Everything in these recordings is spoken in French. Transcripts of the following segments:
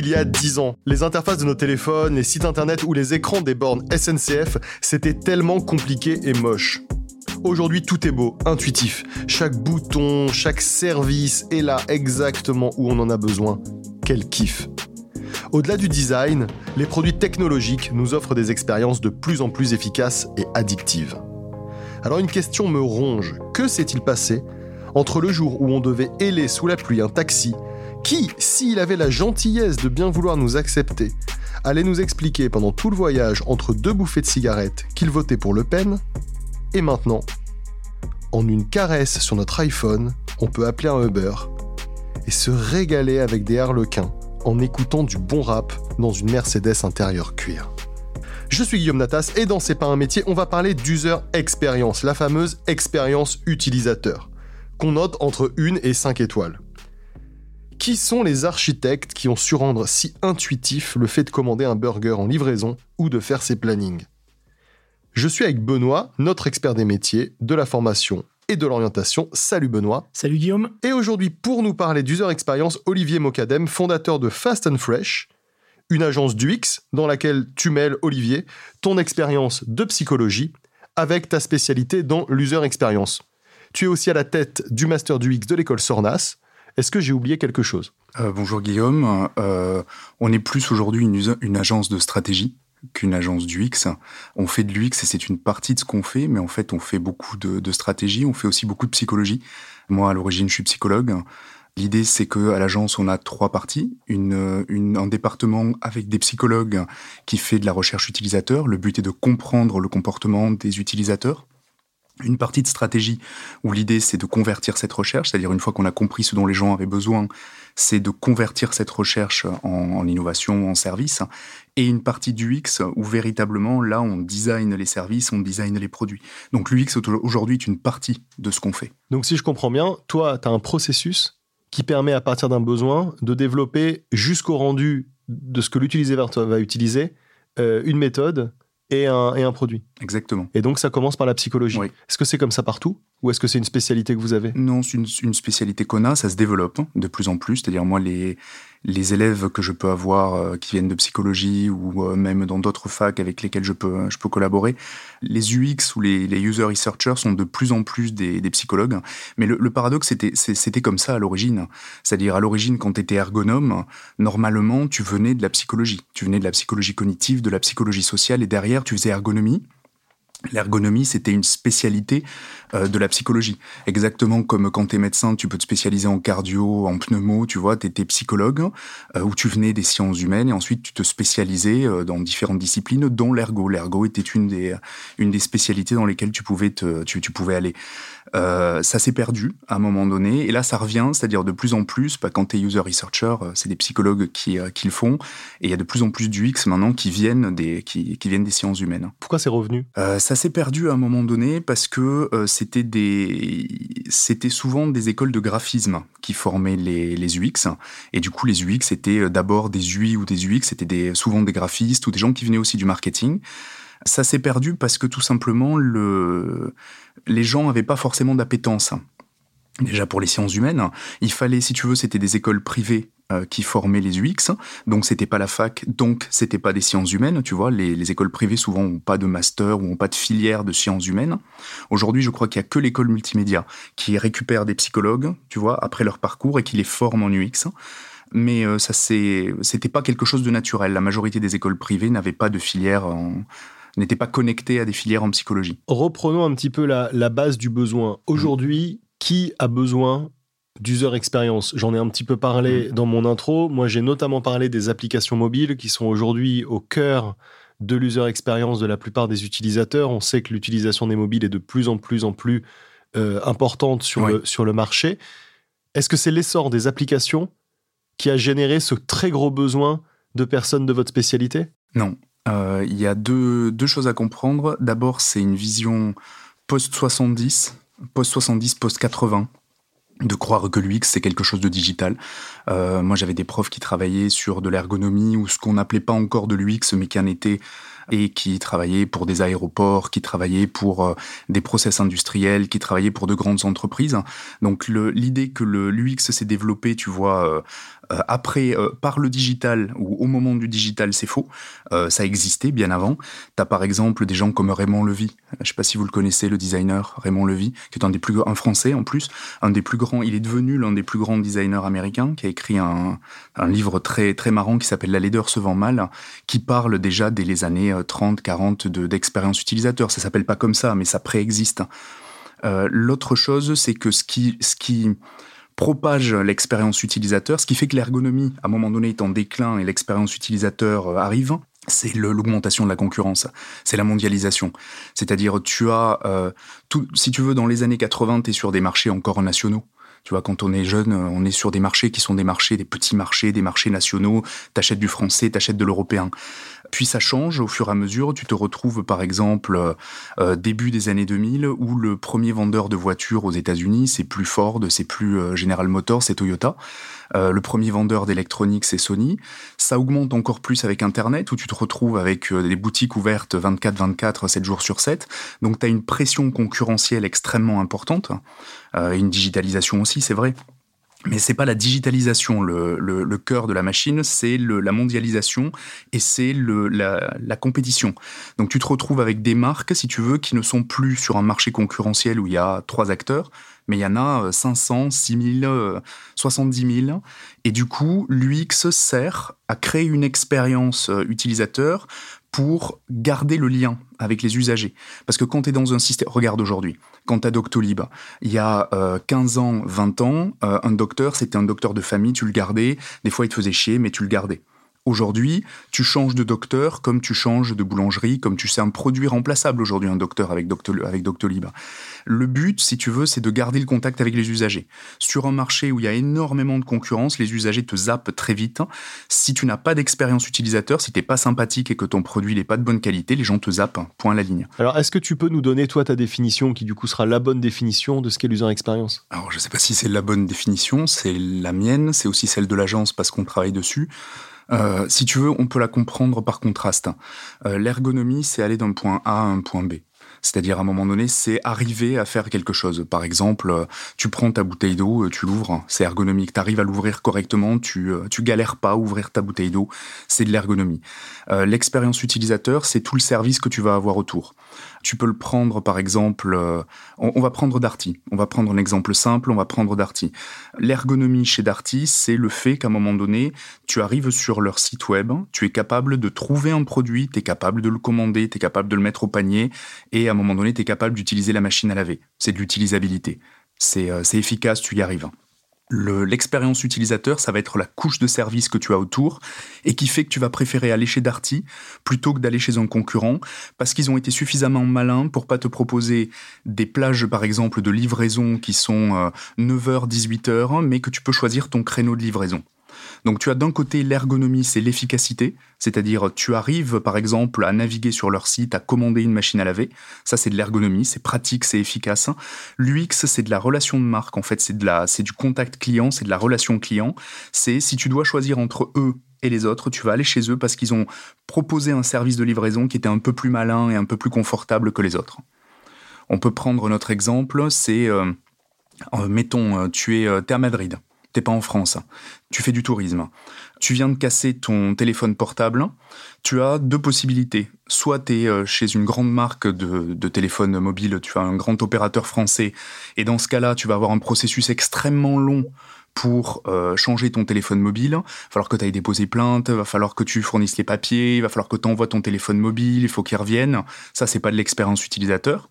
il y a 10 ans. Les interfaces de nos téléphones, les sites internet ou les écrans des bornes SNCF, c'était tellement compliqué et moche. Aujourd'hui, tout est beau, intuitif. Chaque bouton, chaque service est là exactement où on en a besoin. Quel kiff. Au-delà du design, les produits technologiques nous offrent des expériences de plus en plus efficaces et addictives. Alors une question me ronge. Que s'est-il passé entre le jour où on devait héler sous la pluie un taxi, qui, s'il avait la gentillesse de bien vouloir nous accepter, allait nous expliquer pendant tout le voyage entre deux bouffées de cigarettes qu'il votait pour Le Pen, et maintenant, en une caresse sur notre iPhone, on peut appeler un Uber et se régaler avec des harlequins en écoutant du bon rap dans une Mercedes intérieure cuir. Je suis Guillaume Natas et dans C'est pas un métier, on va parler d'user experience, la fameuse expérience utilisateur, qu'on note entre 1 et 5 étoiles. Qui sont les architectes qui ont su rendre si intuitif le fait de commander un burger en livraison ou de faire ses plannings? Je suis avec Benoît, notre expert des métiers, de la formation et de l'orientation. Salut Benoît. Salut Guillaume. Et aujourd'hui, pour nous parler d'user experience, Olivier Mocadem, fondateur de Fast and Fresh, une agence d'UX dans laquelle tu mêles, Olivier, ton expérience de psychologie avec ta spécialité dans l'user experience. Tu es aussi à la tête du master d'UX de l'école Sornas. Est-ce que j'ai oublié quelque chose? Euh, Bonjour Guillaume. Euh, on est plus aujourd'hui une, agence de stratégie qu'une agence d'UX. On fait de l'UX et c'est une partie de ce qu'on fait, mais en fait on fait beaucoup de, stratégie, on fait aussi beaucoup de psychologie. Moi à l'origine je suis psychologue. L'idée, c'est que à l'agence, on a trois parties. Une, un département avec des psychologues qui fait de la recherche utilisateur. Le but est de comprendre le comportement des utilisateurs. Une partie de stratégie où l'idée c'est de convertir cette recherche, c'est-à-dire une fois qu'on a compris ce dont les gens avaient besoin, c'est de convertir cette recherche en, en innovation, en service. Et une partie du X où véritablement là on design les services, on design les produits. Donc l'UX aujourd'hui est une partie de ce qu'on fait. Donc si je comprends bien, toi tu as un processus qui permet à partir d'un besoin de développer jusqu'au rendu de ce que l'utilisateur va utiliser euh, une méthode et un, et un, produit. Exactement. Et donc ça commence par la psychologie. Oui. Est-ce que c'est comme ça partout ou est-ce que c'est une spécialité que vous avez? Non, c'est une, une, spécialité qu'on a, ça se développe de plus en plus. C'est-à-dire moi, les, les élèves que je peux avoir euh, qui viennent de psychologie ou euh, même dans d'autres facs avec lesquels je peux, je peux collaborer, les UX ou les, les user researchers sont de plus en plus des, des psychologues. Mais le, le paradoxe, c'était, c'était comme ça à l'origine. C'est-à-dire à l'origine, quand tu étais ergonome, normalement, tu venais de la psychologie. Tu venais de la psychologie cognitive, de la psychologie sociale, et derrière, tu faisais ergonomie. L'ergonomie, c'était une spécialité euh, de la psychologie. Exactement comme quand tu es médecin, tu peux te spécialiser en cardio, en pneumo, tu vois, tu étais psychologue, euh, où tu venais des sciences humaines, et ensuite tu te spécialisais euh, dans différentes disciplines, dont l'ergo. L'ergo était une des, une des spécialités dans lesquelles tu pouvais, te, tu, tu pouvais aller. Euh, ça s'est perdu à un moment donné, et là ça revient, c'est-à-dire de plus en plus, bah, quand tu es user researcher, c'est des psychologues qui, euh, qui le font, et il y a de plus en plus d'UX maintenant qui viennent des, qui, qui viennent des sciences humaines. Pourquoi c'est revenu? Euh, Ça s'est perdu à un moment donné parce que euh, c'était des, c'était souvent des écoles de graphisme qui formaient les, les UX, et du coup les UX étaient d'abord des UI ou des UX, c'était des, souvent des graphistes ou des gens qui venaient aussi du marketing. Ça s'est perdu parce que tout simplement le, les gens n'avaient pas forcément d'appétence. Déjà pour les sciences humaines, il fallait, si tu veux, c'était des écoles privées euh, qui formaient les UX, donc c'était pas la fac, donc c'était pas des sciences humaines, tu vois. Les, les écoles privées souvent ont pas de master ou ont pas de filière de sciences humaines. Aujourd'hui, je crois qu'il y a que l'école multimédia qui récupère des psychologues, tu vois, après leur parcours et qui les forme en UX mais euh, ça c'est c'était pas quelque chose de naturel. La majorité des écoles privées n'avaient pas de filière en n'étaient pas connectés à des filières en psychologie. Reprenons un petit peu la, la base du besoin. Aujourd'hui, mmh. qui a besoin d'user experience J'en ai un petit peu parlé mmh. dans mon intro. Moi, j'ai notamment parlé des applications mobiles qui sont aujourd'hui au cœur de l'user experience de la plupart des utilisateurs. On sait que l'utilisation des mobiles est de plus en plus en plus euh, importante sur, oui. le, sur le marché. Est-ce que c'est l'essor des applications qui a généré ce très gros besoin de personnes de votre spécialité? Non, euh, il y a deux, deux choses à comprendre. D'abord, c'est une vision post-70, post-70, post-80 de croire que l'UX c'est quelque chose de digital. Euh, moi j'avais des profs qui travaillaient sur de l'ergonomie ou ce qu'on n'appelait pas encore de l'UX mais qui en était et qui travaillaient pour des aéroports, qui travaillaient pour des process industriels, qui travaillaient pour de grandes entreprises. Donc l'idée que l'UX s'est développé, tu vois, euh, après, euh, par le digital ou au moment du digital, c'est faux. Euh, ça existait bien avant. Tu as par exemple des gens comme Raymond Levy. Je sais pas si vous le connaissez, le designer Raymond Levy, qui est un des plus un français en plus, un des plus grands. Il est devenu l'un des plus grands designers américains, qui a écrit un, un livre très très marrant qui s'appelle La laideur se vend mal, qui parle déjà dès les années 30, 40 d'expérience utilisateur. Ça s'appelle pas comme ça, mais ça préexiste. L'autre chose, c'est que ce qui, ce qui propage l'expérience utilisateur, ce qui fait que l'ergonomie, à un moment donné, est en déclin et l'expérience utilisateur euh, arrive, c'est l'augmentation de la concurrence, c'est la mondialisation. C'est-à-dire, tu as, euh, tout, si tu veux, dans les années 80, tu es sur des marchés encore nationaux. Tu vois, quand on est jeune, euh, on est sur des marchés qui sont des marchés, des petits marchés, des marchés nationaux. T'achètes du français, t'achètes de l'européen. Puis ça change au fur et à mesure. Tu te retrouves par exemple euh, euh, début des années 2000 où le premier vendeur de voitures aux États-Unis, c'est plus Ford, c'est plus euh, General Motors, c'est Toyota. le premier vendeur d'électronique, c'est Sony. Ça augmente encore plus avec Internet, où tu te retrouves avec des boutiques ouvertes 24-24, 7 jours sur 7. Donc tu as une pression concurrentielle extrêmement importante. une digitalisation aussi, c'est vrai. Mais c'est pas la digitalisation le, cœur de la machine, c'est la mondialisation et c'est la, la compétition. Donc tu te retrouves avec des marques, si tu veux, qui ne sont plus sur un marché concurrentiel où il y a trois acteurs, mais il y en a 500, 6000, 70 000. Et du coup, l'UX sert à créer une expérience euh, utilisateur pour garder le lien avec les usagers. Parce que quand tu es dans un système... Regarde aujourd'hui, quand tu as Doctolib, il y a 15 euh, ans, 20 ans, euh, un docteur, c'était un docteur de famille, tu le gardais. Des fois, il te faisait chier, mais tu le gardais. Aujourd'hui, tu changes de docteur comme tu changes de boulangerie, comme tu sais un produit remplaçable aujourd'hui, un docteur avec, avec Doctolib. Le but, si tu veux, c'est de garder le contact avec les usagers. Sur un marché où il y a énormément de concurrence, les usagers te zappent très vite. Si tu n'as pas d'expérience utilisateur, si tu n'es pas sympathique et que ton produit n'est pas de bonne qualité, les gens te zappent, point à la ligne. Alors, est-ce que tu peux nous donner, toi, ta définition, qui du coup sera la bonne définition de ce qu'est l'user expérience? Alors, je ne sais pas si c'est la bonne définition, c'est la mienne, c'est aussi celle de l'agence parce qu'on travaille dessus. Euh, si tu veux, on peut la comprendre par contraste. Euh, l'ergonomie, c'est aller d'un point A à un point B. C'est-à-dire, à un moment donné, c'est arriver à faire quelque chose. Par exemple, euh, tu prends ta bouteille d'eau, tu l'ouvres, c'est ergonomique. Tu arrives à l'ouvrir correctement, tu, tu galères pas à ouvrir ta bouteille d'eau, c'est de l'ergonomie. L'expérience utilisateur, c'est tout le service que tu vas avoir autour. Tu peux le prendre, par exemple, euh, on, va prendre Darty. On va prendre un exemple simple, on va prendre Darty. L'ergonomie chez Darty, c'est le fait qu'à un moment donné, tu arrives sur leur site web, tu es capable de trouver un produit, tu es capable de le commander, tu es capable de le mettre au panier, et à un moment donné, tu es capable d'utiliser la machine à laver. C'est de l'utilisabilité. C'est euh, efficace, tu y arrives l'expérience utilisateur, ça va être la couche de service que tu as autour et qui fait que tu vas préférer aller chez Darty plutôt que d'aller chez un concurrent parce qu'ils ont été suffisamment malins pour pas te proposer des plages par exemple de livraison qui sont 9h, euh, 18h, mais que tu peux choisir ton créneau de livraison. Donc tu as d'un côté l'ergonomie, c'est l'efficacité, c'est-à-dire tu arrives par exemple à naviguer sur leur site, à commander une machine à laver, ça c'est de l'ergonomie, c'est pratique, c'est efficace. L'UX c'est de la relation de marque, en fait c'est de la, c'est du contact client, c'est de la relation client. C'est si tu dois choisir entre eux et les autres, tu vas aller chez eux parce qu'ils ont proposé un service de livraison qui était un peu plus malin et un peu plus confortable que les autres. On peut prendre notre exemple, c'est, euh, euh, mettons, euh, tu es, es à Madrid t'es pas en France, tu fais du tourisme, tu viens de casser ton téléphone portable, tu as deux possibilités. Soit tu es euh, chez une grande marque de, téléphone mobile, tu as un grand opérateur français, et dans ce cas-là, tu vas avoir un processus extrêmement long pour euh, changer ton téléphone mobile. Il va falloir que tu ailles déposer plainte, va falloir que tu fournisses les papiers, il va falloir que tu envoies ton téléphone mobile, il faut qu'il revienne. Ça, c'est pas de l'expérience utilisateur.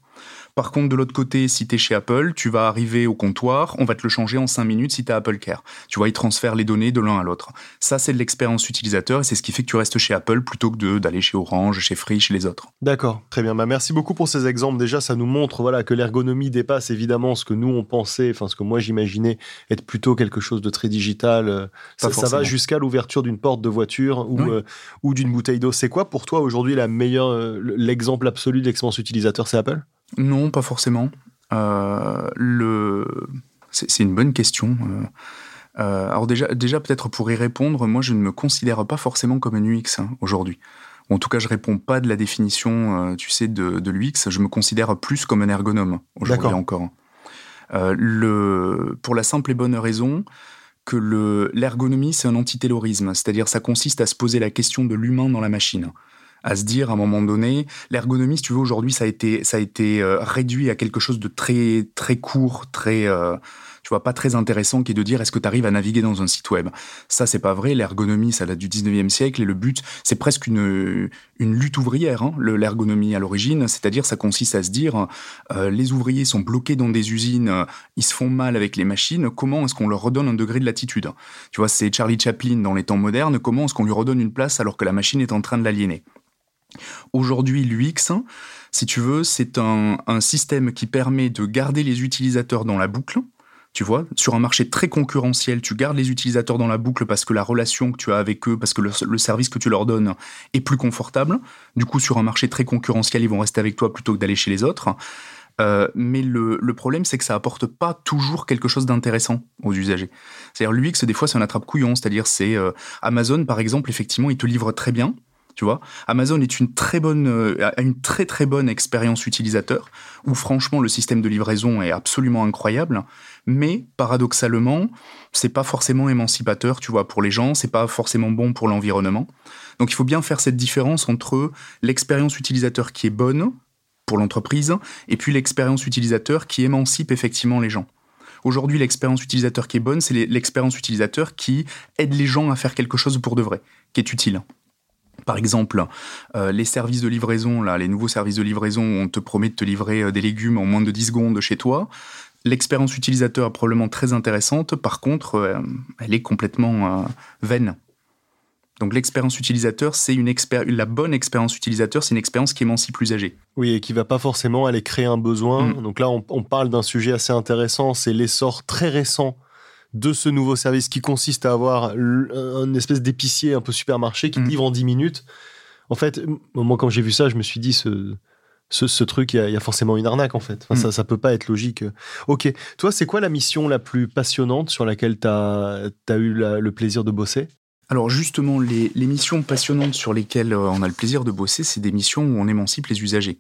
Par contre, de l'autre côté, si tu es chez Apple, tu vas arriver au comptoir, on va te le changer en 5 minutes si tu as Apple Care. Tu vois, ils transfèrent les données de l'un à l'autre. Ça, c'est de l'expérience utilisateur et c'est ce qui fait que tu restes chez Apple plutôt que d'aller chez Orange, chez Free, chez les autres. D'accord, très bien. Bah, merci beaucoup pour ces exemples. Déjà, ça nous montre voilà, que l'ergonomie dépasse évidemment ce que nous on pensait, enfin ce que moi j'imaginais être plutôt quelque chose de très digital. Euh, ça, va jusqu'à l'ouverture d'une porte de voiture ou, euh, ou d'une bouteille d'eau. C'est quoi pour toi aujourd'hui la meilleure, euh, l'exemple absolu de l'expérience utilisateur C'est Apple? Non, pas forcément. Euh, le... C'est une bonne question. Euh, euh, alors déjà, déjà peut-être pour y répondre, moi je ne me considère pas forcément comme un UX hein, aujourd'hui. ou en tout cas je réponds pas de la définition, tu sais, de, de l'UX. Je me considère plus comme un ergonome aujourd'hui encore. le, pour la simple et bonne raison que l'ergonomie c'est un antitaylorisme, c'est-à-dire ça consiste à se poser la question de l'humain dans la machine à se dire à un moment donné, l'ergonomie, si tu veux, aujourd'hui, ça a été, ça a été euh, réduit à quelque chose de très, très court, très, euh, tu vois, pas très intéressant, qui est de dire est-ce que tu arrives à naviguer dans un site web? Ça, c'est pas vrai. L'ergonomie, ça date du 19e siècle et le but, c'est presque une, une lutte ouvrière, hein, l'ergonomie à l'origine. C'est-à-dire, ça consiste à se dire euh, les ouvriers sont bloqués dans des usines, ils se font mal avec les machines. Comment est-ce qu'on leur redonne un degré de latitude? Tu vois, c'est Charlie Chaplin dans les temps modernes. Comment est-ce qu'on lui redonne une place alors que la machine est en train de l'aliéner? Aujourd'hui, l'UX, si tu veux, c'est un, système qui permet de garder les utilisateurs dans la boucle. Tu vois, sur un marché très concurrentiel, tu gardes les utilisateurs dans la boucle parce que la relation que tu as avec eux, parce que le, service que tu leur donnes est plus confortable. Du coup, sur un marché très concurrentiel, ils vont rester avec toi plutôt que d'aller chez les autres. Euh, mais le, problème, c'est que ça apporte pas toujours quelque chose d'intéressant aux usagers. C'est-à-dire l'UX, des fois, c'est un attrape-couillon. C'est-à-dire, c'est euh, Amazon, par exemple, effectivement, il te livre très bien. Tu vois, Amazon est une très bonne, euh, a une très très bonne expérience utilisateur où franchement le système de livraison est absolument incroyable, mais paradoxalement, c'est pas forcément émancipateur, tu vois, pour les gens, c'est pas forcément bon pour l'environnement. Donc il faut bien faire cette différence entre l'expérience utilisateur qui est bonne pour l'entreprise et puis l'expérience utilisateur qui émancipe effectivement les gens. Aujourd'hui, l'expérience utilisateur qui est bonne, c'est l'expérience utilisateur qui aide les gens à faire quelque chose pour de vrai, qui est utile. Par exemple, euh, les services de livraison, là, les nouveaux services de livraison où on te promet de te livrer euh, des légumes en moins de 10 secondes chez toi, l'expérience utilisateur est probablement très intéressante. Par contre, euh, elle est complètement vaine. Donc l'expérience utilisateur, c'est une la bonne expérience utilisateur, c'est une expérience qui émancipe l'usager. Oui, et qui va pas forcément aller créer un besoin. Mm. Donc là, on, on parle d'un sujet assez intéressant, c'est l'essor très récent de ce nouveau service qui consiste à avoir une espèce d'épicier un peu supermarché qui te mm. livre en 10 minutes. En fait, moi, quand j'ai vu ça, je me suis dit, ce, ce, truc, il y, a forcément une arnaque, en fait. Mm. ça, ça peut pas être logique. Ok. Toi, c'est quoi la mission la plus passionnante sur laquelle tu as, eu le plaisir de bosser? Alors justement, les, missions passionnantes sur lesquelles euh, on a le plaisir de bosser, c'est des missions où on émancipe les usagers.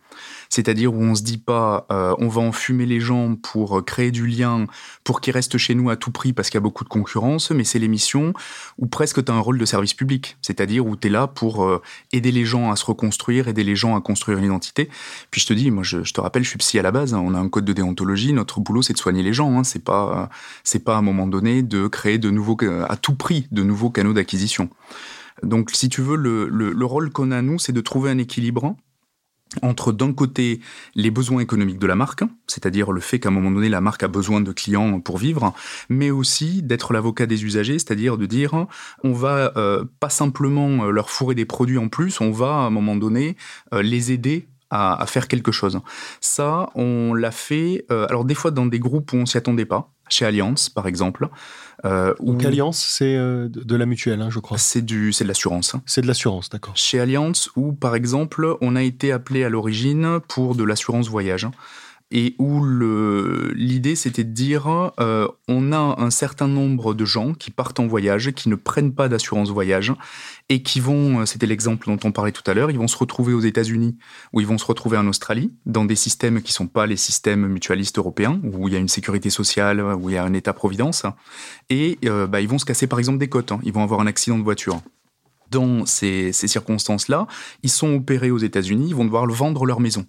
C'est-à-dire où on se dit pas, euh, on va enfumer les gens pour euh, créer du lien, pour qu'ils restent chez nous à tout prix parce qu'il y a beaucoup de concurrence, mais c'est les missions où presque tu as un rôle de service public. C'est-à-dire où tu es là pour aider les gens à se reconstruire, aider les gens à construire une identité. Puis je te dis, moi je, te rappelle, je suis psy à la base, hein. on a un code de déontologie, notre boulot c'est de soigner les gens, hein, c'est pas, pas à un moment donné de créer de nouveaux, à tout prix, de nouveaux canaux d'acquisition donc, si tu veux, le, rôle qu'on a, nous, c'est de trouver un équilibre entre d'un côté les besoins économiques de la marque, c'est-à-dire le fait qu'à un moment donné la marque a besoin de clients pour vivre, mais aussi d'être l'avocat des usagers, c'est-à-dire de dire on va euh, pas simplement euh, leur fourrer des produits en plus, on va à un moment donné euh, les aider à, faire quelque chose. Ça, on l'a fait, alors des fois dans des groupes où on s'y attendait pas, chez Allianz par exemple. Euh, Donc Allianz, c'est euh, de la mutuelle, hein, je crois. C'est du, c'est de l'assurance. Hein. C'est de l'assurance, d'accord. Chez Allianz, où par exemple, on a été appelé à l'origine pour de l'assurance voyage et où l'idée c'était de dire euh, on a un certain nombre de gens qui partent en voyage, qui ne prennent pas d'assurance voyage et qui vont, euh, c'était l'exemple dont on parlait tout à l'heure, ils vont se retrouver aux États-Unis ou ils vont se retrouver en Australie dans des systèmes qui sont pas les systèmes mutualistes européens où il y a une sécurité sociale, où il y a un État-providence et euh, bah, ils vont se casser par exemple des côtes, hein. ils vont avoir un accident de voiture dans ces circonstances-là, ils sont opérés aux États-Unis, ils vont devoir vendre leur maison.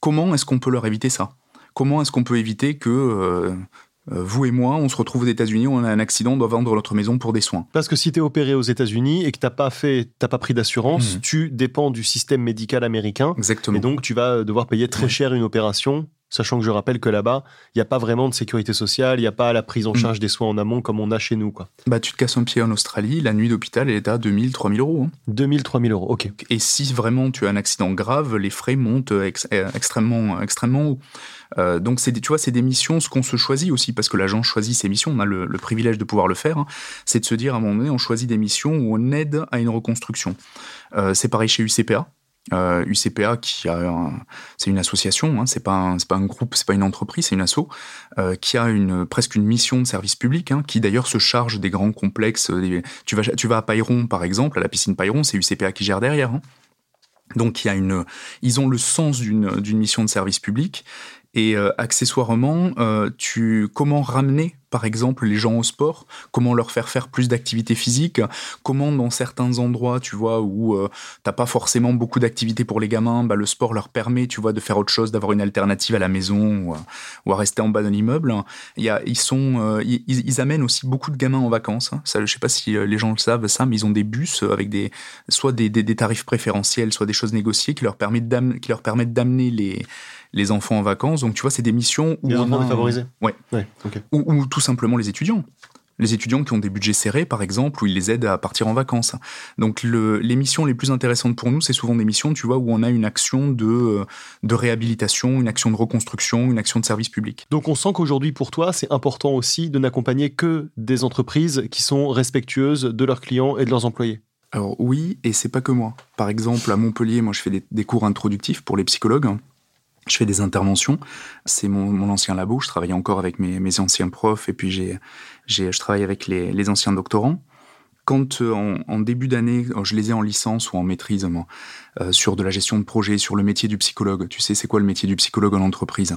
Comment est-ce qu'on peut leur éviter ça? Comment est-ce qu'on peut éviter que euh, euh, vous et moi, on se retrouve aux États-Unis, on a un accident, on doit vendre notre maison pour des soins? Parce que si tu es opéré aux États-Unis et que t'as pas fait, t'as pas pris d'assurance, mmh. tu dépends du système médical américain. Exactement. Et donc tu vas devoir payer très cher une opération Sachant que je rappelle que là-bas, il n'y a pas vraiment de sécurité sociale, il n'y a pas la prise en mm. charge des soins en amont comme on a chez nous. Quoi. Bah, tu te casses un pied en Australie, la nuit d'hôpital, est à 2000, 3000 euros. 2000, hein. 3000 euros, ok. Et si vraiment tu as un accident grave, les frais montent euh, extrêmement, extrêmement haut. Euh, donc, c'est tu vois, c'est des missions, ce qu'on se choisit aussi, parce que l'agent choisit ses missions, on a le, privilège de pouvoir le faire, hein. c'est de se dire à un moment donné, on choisit des missions où on aide à une reconstruction. Euh, c'est pareil chez UCPA. Euh, UCPA, qui a, c'est une association, hein, c'est pas un, c'est pas un groupe, c'est pas une entreprise, c'est une asso, euh, qui a une presque une mission de service public, hein, qui d'ailleurs se charge des grands complexes. tu vas, tu vas à Payron par exemple, à la piscine Payron, c'est UCPA qui gère derrière. Hein. Donc il y a une, ils ont le sens d'une d'une mission de service public et euh, accessoirement, euh, tu comment ramener par exemple les gens au sport, comment leur faire faire plus d'activités physiques, comment dans certains endroits, tu vois, où euh, t'as pas forcément beaucoup d'activités pour les gamins, bah, le sport leur permet, tu vois, de faire autre chose, d'avoir une alternative à la maison ou à, ou à rester en bas d'un immeuble. Il y a, ils sont, euh, ils, ils, amènent aussi beaucoup de gamins en vacances. Hein. Ça, je sais pas si les gens le savent ça, mais ils ont des bus avec des, soit des, des, des tarifs préférentiels, soit des choses négociées qui leur permettent qui leur permettent d'amener les les enfants en vacances. Donc, tu vois, c'est des missions où. Les enfants défavorisés Ouais. tout simplement les étudiants. Les étudiants qui ont des budgets serrés, par exemple, où ils les aident à partir en vacances. Donc, le, les missions les plus intéressantes pour nous, c'est souvent des missions, tu vois, où on a une action de, de réhabilitation, une action de reconstruction, une action de service public. Donc, on sent qu'aujourd'hui, pour toi, c'est important aussi de n'accompagner que des entreprises qui sont respectueuses de leurs clients et de leurs employés. Alors oui, et c'est pas que moi. Par exemple, à Montpellier, moi je fais des, des cours introductifs pour les psychologues je fais des interventions. C'est mon, ancien labo. Je travaille encore avec mes, anciens profs et puis j'ai, je travaille avec les, anciens doctorants. Quand euh, en, début d'année, je les ai en licence ou en maîtrise euh, sur de la gestion de projet, sur le métier du psychologue. Tu sais, c'est quoi le métier du psychologue en entreprise?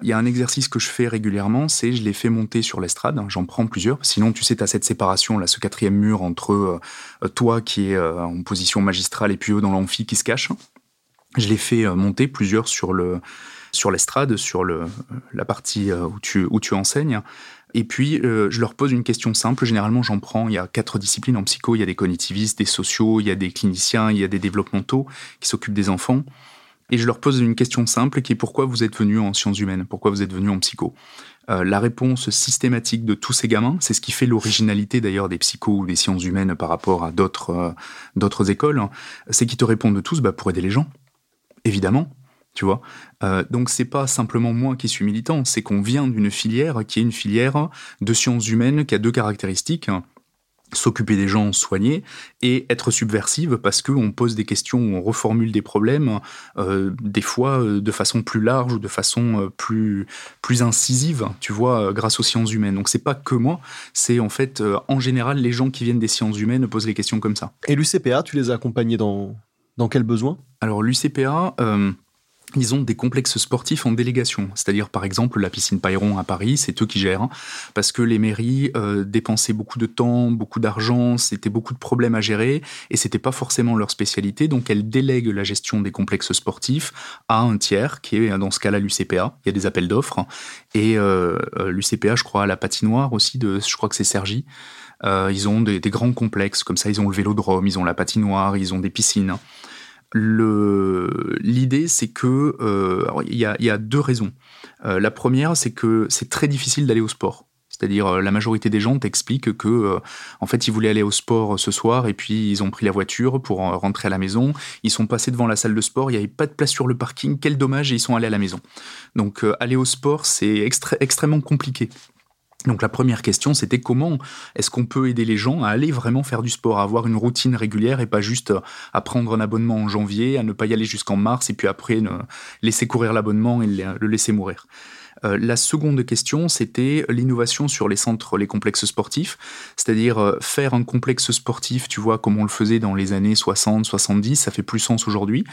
Il y a un exercice que je fais régulièrement, c'est je les fais monter sur l'estrade. J'en prends plusieurs. Sinon, tu sais, tu as cette séparation, là, ce quatrième mur entre euh, toi qui est euh, en position magistrale et puis eux dans l'amphi qui se cachent. Je l'ai fait euh, monter plusieurs sur le sur l'estrade, sur le, la partie euh, où tu, où tu enseignes. Et puis, euh, je leur pose une question simple. Généralement, j'en prends. Il y a quatre disciplines en psycho. Il y a des cognitivistes, des sociaux, il y a des cliniciens, il y a des développementaux qui s'occupent des enfants. Et je leur pose une question simple qui est pourquoi vous êtes venu en sciences humaines? Pourquoi vous êtes venu en psycho? Euh, La réponse systématique de tous ces gamins, c'est ce qui fait l'originalité d'ailleurs des psychos ou des sciences humaines par rapport à d'autres euh, écoles, hein, c'est qu'ils te répondent tous bah, pour aider les gens évidemment. Tu vois, euh, donc c'est pas simplement moi qui suis militant, c'est qu'on vient d'une filière qui est une filière de sciences humaines qui a deux caractéristiques s'occuper des gens, soigner, et être subversive parce qu'on pose des questions, on reformule des problèmes, euh, des fois euh, de façon plus large ou de façon euh, plus plus incisive, tu vois, grâce aux sciences humaines. Donc c'est pas que moi, c'est en fait en général les gens qui viennent des sciences humaines posent les questions comme ça. Et l'UCPA, tu les as accompagnés dans dans quel besoin Alors l'UCPA, euh, ils ont des complexes sportifs en délégation. C'est-à-dire, par exemple, la piscine Payron à Paris, c'est eux qui gèrent, parce que les mairies euh, dépensaient beaucoup de temps, beaucoup d'argent, c'était beaucoup de problèmes à gérer, et c'était pas forcément leur spécialité, donc elles délèguent la gestion des complexes sportifs à un tiers, qui est dans ce cas-là l'UCPA. Il y a des appels d'offres, et euh, l'UCPA, je crois, à la patinoire aussi, je crois que c'est Sergi. Ils ont des, des, grands complexes, comme ça, ils ont le vélodrome, ils ont la patinoire, ils ont des piscines. L'idée, c'est que euh, il y, a, deux raisons. Euh, la première, c'est que c'est très difficile d'aller au sport. C'est-à-dire, euh, la majorité des gens t'expliquent que, en fait, ils voulaient aller au sport ce soir et puis ils ont pris la voiture pour rentrer à la maison. Ils sont passés devant la salle de sport, il n'y avait pas de place sur le parking. Quel dommage et ils sont allés à la maison. Donc, aller au sport, c'est extrêmement compliqué. Donc la première question, c'était comment est-ce qu'on peut aider les gens à aller vraiment faire du sport, à avoir une routine régulière et pas juste à prendre un abonnement en janvier, à ne pas y aller jusqu'en mars et puis après laisser courir l'abonnement et le laisser mourir? Euh, la seconde question, c'était l'innovation sur les centres, les complexes sportifs, c'est-à-dire euh, faire un complexe sportif, tu vois, comme on le faisait dans les années 60, 70, ça fait plus sens aujourd'hui.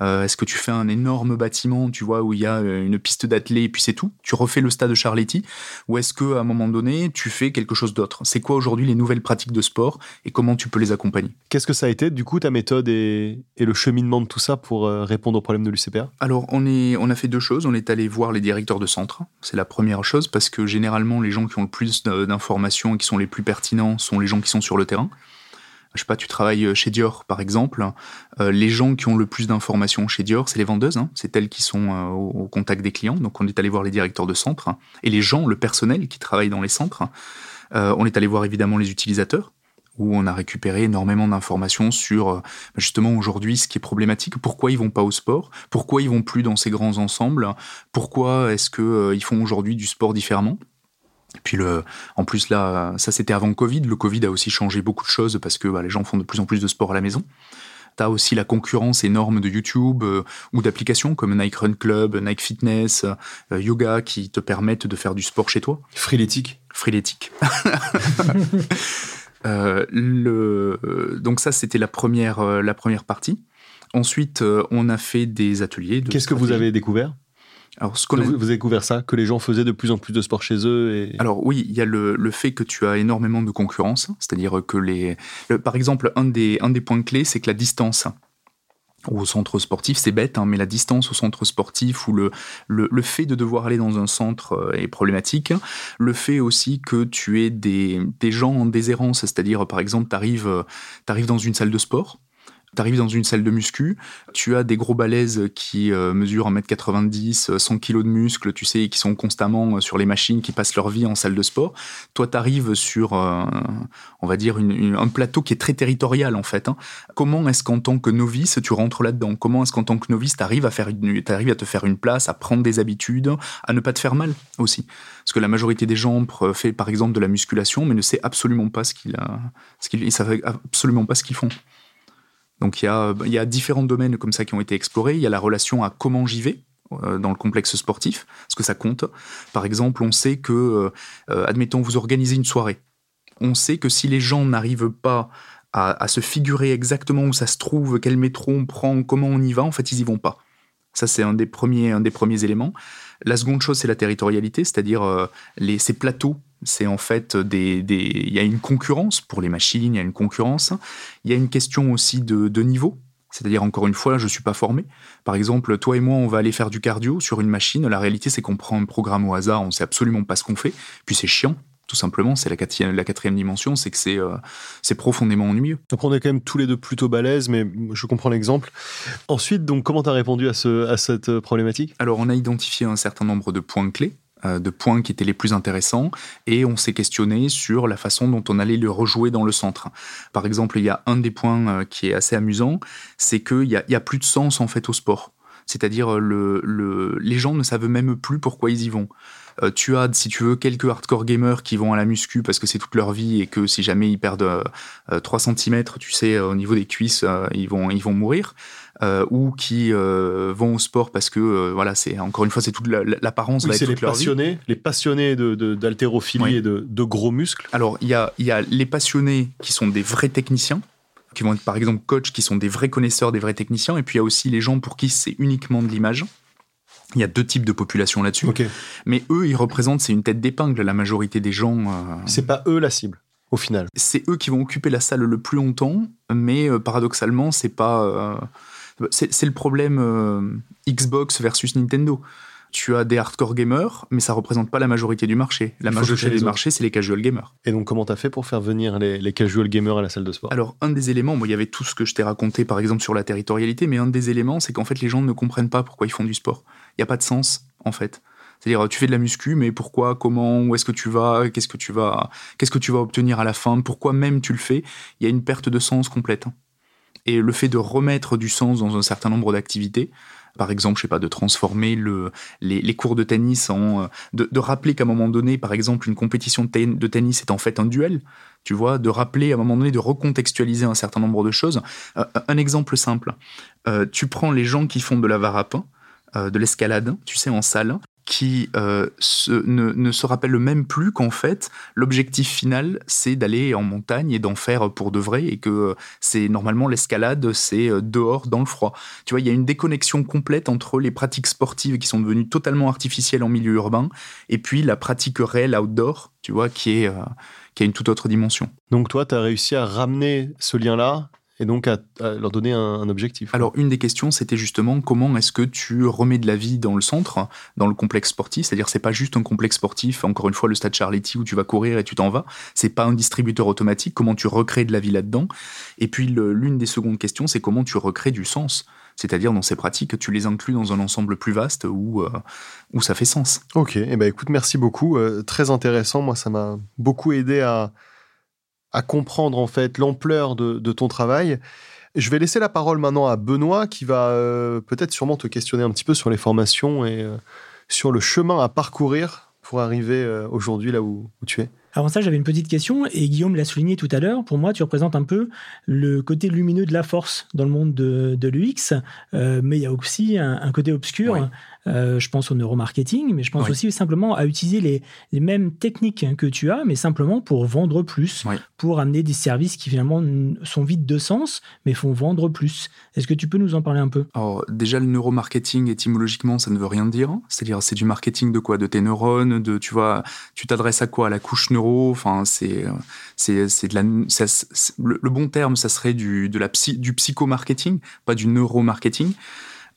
Euh, Est-ce que tu fais un énorme bâtiment, tu vois, où il y a une piste d'athlée et puis c'est tout? Tu refais le stade de Charletti? Ou est-ce que à un moment donné, tu fais quelque chose d'autre? C'est quoi aujourd'hui les nouvelles pratiques de sport et comment tu peux les accompagner? Qu'est-ce que ça a été, du coup, ta méthode et, et le cheminement de tout ça pour répondre aux problèmes de l'UCPA Alors, on, est, on a fait deux choses. On est allé voir les directeurs de centre c'est la première chose parce que généralement les gens qui ont le plus d'informations et qui sont les plus pertinents sont les gens qui sont sur le terrain. Je sais pas, tu travailles chez Dior par exemple. Euh, les gens qui ont le plus d'informations chez Dior, c'est les vendeuses, hein. c'est elles qui sont euh, au, contact des clients. Donc on est allé voir les directeurs de centre et les gens, le personnel qui travaille dans les centres. Euh, on est allé voir évidemment les utilisateurs où on a récupéré énormément d'informations sur euh, justement aujourd'hui ce qui est problématique, pourquoi ils vont pas au sport, pourquoi ils vont plus dans ces grands ensembles, pourquoi est-ce que euh, ils font aujourd'hui du sport différemment? Et puis le, en plus là, ça c'était avant Covid. Le Covid a aussi changé beaucoup de choses parce que bah, les gens font de plus en plus de sport à la maison. T'as aussi la concurrence énorme de YouTube euh, ou d'applications comme Nike Run Club, Nike Fitness, euh, Yoga qui te permettent de faire du sport chez toi. Freeletic. Freeletic. Euh, le, donc ça, c'était la première, euh, la première partie. Ensuite, on a fait des ateliers. Qu'est-ce que vous avez découvert? Alors, ce vous, vous, avez découvert ça, que les gens faisaient de plus en plus de sport chez eux et... Alors oui, il y a le, le, fait que tu as énormément de concurrence, c'est-à-dire que les... par exemple, un des, un des points clés, c'est que la distance au centre sportif, c'est bête, hein, mais la distance au centre sportif ou le, le, le, fait de devoir aller dans un centre euh, est problématique. Le fait aussi que tu aies des, des gens en déshérence, c'est-à-dire par exemple, tu arrives, euh, arrives dans une salle de sport, T'arrives dans une salle de muscu, tu as des gros balaises qui euh, mesurent 1m90, 100 kg de muscles, tu sais, qui sont constamment euh, sur les machines, qui passent leur vie en salle de sport. Toi, t'arrives sur, euh, on va dire, un plateau qui est très territorial, en fait. Hein. Comment est-ce qu'en tant que novice, tu rentres là-dedans? Comment est-ce qu'en tant que novice, t'arrives à, faire une, à te faire une place, à prendre des habitudes, à ne pas te faire mal aussi? Parce que la majorité des gens fait, par exemple, de la musculation, mais ne sait absolument pas ce qu'ils ce savent absolument pas ce qu'ils font. Donc il y, a, différents domaines comme ça qui ont été explorés. Il y a la relation à comment j'y vais euh, dans le complexe sportif, ce que ça compte. Par exemple, on sait que, euh, euh, admettons, vous organisez une soirée. On sait que si les gens n'arrivent pas à, se figurer exactement où ça se trouve, quel métro on prend, comment on y va, en fait, ils y vont pas. Ça, c'est un des premiers, un des premiers éléments. La seconde chose, c'est la territorialité, c'est-à-dire les, ces plateaux c'est en fait des, Il y a une concurrence pour les machines, il y a une concurrence. Il y a une question aussi de, niveau. C'est-à-dire, encore une fois, je ne suis pas formé. Par exemple, toi et moi, on va aller faire du cardio sur une machine. La réalité, c'est qu'on prend un programme au hasard, on ne sait absolument pas ce qu'on fait. Puis c'est chiant, tout simplement. C'est la quatrième, la quatrième dimension, c'est que c'est euh, c'est profondément ennuyeux. Donc on est quand même tous les deux plutôt balèzes, mais je comprends l'exemple. Ensuite, donc, comment tu as répondu à, ce, à cette problématique? Alors, on a identifié un certain nombre de points clés euh, de points qui étaient les plus intéressants et on s'est questionné sur la façon dont on allait le rejouer dans le centre. Par exemple, il y a un des points euh, qui est assez amusant, c'est qu'il n'y a, y a plus de sens en fait au sport. C'est-à-dire euh, le, les gens ne savent même plus pourquoi ils y vont. tu as, si tu veux, quelques hardcore gamers qui vont à la muscu parce que c'est toute leur vie et que si jamais ils perdent 3 cm, tu sais, au niveau des cuisses, ils, vont, ils vont mourir. Euh, ou qui euh, vont au sport parce que euh, voilà c'est encore une fois c'est toute l'apparence oui, c'est les passionnés les passionnés de d'haltérophilie et de, de, gros muscles alors il y a il y a les passionnés qui sont des vrais techniciens qui vont être par exemple coachs qui sont des vrais connaisseurs des vrais techniciens et puis il y a aussi les gens pour qui c'est uniquement de l'image il y a deux types de population là-dessus. Mais eux, ils représentent, c'est une tête d'épingle, la majorité des gens. C'est pas eux la cible, au final. C'est eux qui vont occuper la salle le plus longtemps, mais paradoxalement, c'est pas. C'est le problème euh, Xbox versus Nintendo. Tu as des hardcore gamers, mais ça représente pas la majorité du marché. La majorité du marché, c'est les casual gamers. Et donc, comment tu as fait pour faire venir les, casual gamers à la salle de sport? Alors, un des éléments, il y avait tout ce que je t'ai raconté, par exemple, sur la territorialité, mais un des éléments, c'est qu'en fait, les gens ne comprennent pas pourquoi ils font du sport. Il n'y a pas de sens, en fait. C'est-à-dire, tu fais de la muscu, mais pourquoi, comment, où est-ce que tu vas, qu'est-ce que tu vas, qu'est-ce que tu vas obtenir à la fin, pourquoi même tu le fais? Il y a une perte de sens complète et le fait de remettre du sens dans un certain nombre d'activités, par exemple, je sais pas, de transformer le, les, cours de tennis en, euh, de, rappeler qu'à un moment donné, par exemple, une compétition de, tennis est en fait un duel, tu vois, de rappeler à un moment donné, de recontextualiser un certain nombre de choses. Euh, un exemple simple, euh, tu prends les gens qui font de la varapin, de l'escalade, tu sais, en salle, qui euh, ne, se rappelle même plus qu'en fait, l'objectif final, c'est d'aller en montagne et d'en faire pour de vrai, et que euh, c'est normalement l'escalade, c'est euh, dehors, dans le froid. Tu vois, il y a une déconnexion complète entre les pratiques sportives qui sont devenues totalement artificielles en milieu urbain, et puis la pratique réelle outdoor, tu vois, qui est... qui a une toute autre dimension. Donc toi, tu as réussi à ramener ce lien-là et donc à, leur donner un, objectif. Alors une des questions, c'était justement comment est-ce que tu remets de la vie dans le centre, dans le complexe sportif, c'est-à-dire c'est pas juste un complexe sportif, encore une fois le stade Charletti où tu vas courir et tu t'en vas, c'est pas un distributeur automatique, comment tu recrées de la vie là-dedans? Et puis l'une des secondes questions, c'est comment tu recrées du sens? C'est-à-dire dans ces pratiques, tu les inclus dans un ensemble plus vaste où, euh, où ça fait sens. Ok, et eh ben écoute, merci beaucoup. Euh, très intéressant. Moi, ça m'a beaucoup aidé à, à comprendre en fait l'ampleur de, ton travail. Je vais laisser la parole maintenant à Benoît qui va euh, peut-être sûrement te questionner un petit peu sur les formations et euh, sur le chemin à parcourir pour arriver euh, aujourd'hui là où, tu es. Avant ça, j'avais une petite question, et Guillaume l'a souligné tout à l'heure. Pour moi, tu représentes un peu le côté lumineux de la force dans le monde de, de l'UX, mais il y a aussi un, côté obscur je pense au neuromarketing, mais je pense aussi simplement à utiliser les, les, mêmes techniques que tu as, mais simplement pour vendre plus, pour amener des services qui finalement sont vides de sens, mais font vendre plus. Est-ce que tu peux nous en parler un peu? Alors déjà, le neuromarketing, étymologiquement, ça ne veut rien dire. C'est-à-dire, c'est du marketing de quoi? De tes neurones, de, tu vois, tu t'adresses à quoi? À la couche neuro, enfin, c'est, c'est, c'est de la, le, bon terme, ça serait du, de la psy, du psychomarketing, pas du neuromarketing.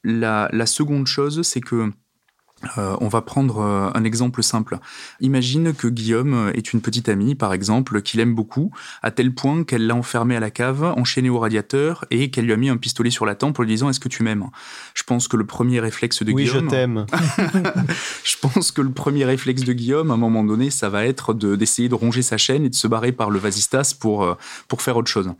La, la seconde chose, c'est que euh, on va prendre euh, un exemple simple. Imagine que Guillaume est une petite amie, par exemple, qu'il aime beaucoup, à tel point qu'elle l'a enfermé à la cave, enchaîné au radiateur, et qu'elle lui a mis un pistolet sur la tempe en lui disant Est-ce que tu m'aimes? Je pense que le premier réflexe de oui, Guillaume. Oui, je t'aime. je pense que le premier réflexe de Guillaume, à un moment donné, ça va être d'essayer de, ronger sa chaîne et de se barrer par le vasistas pour, euh, pour faire autre chose.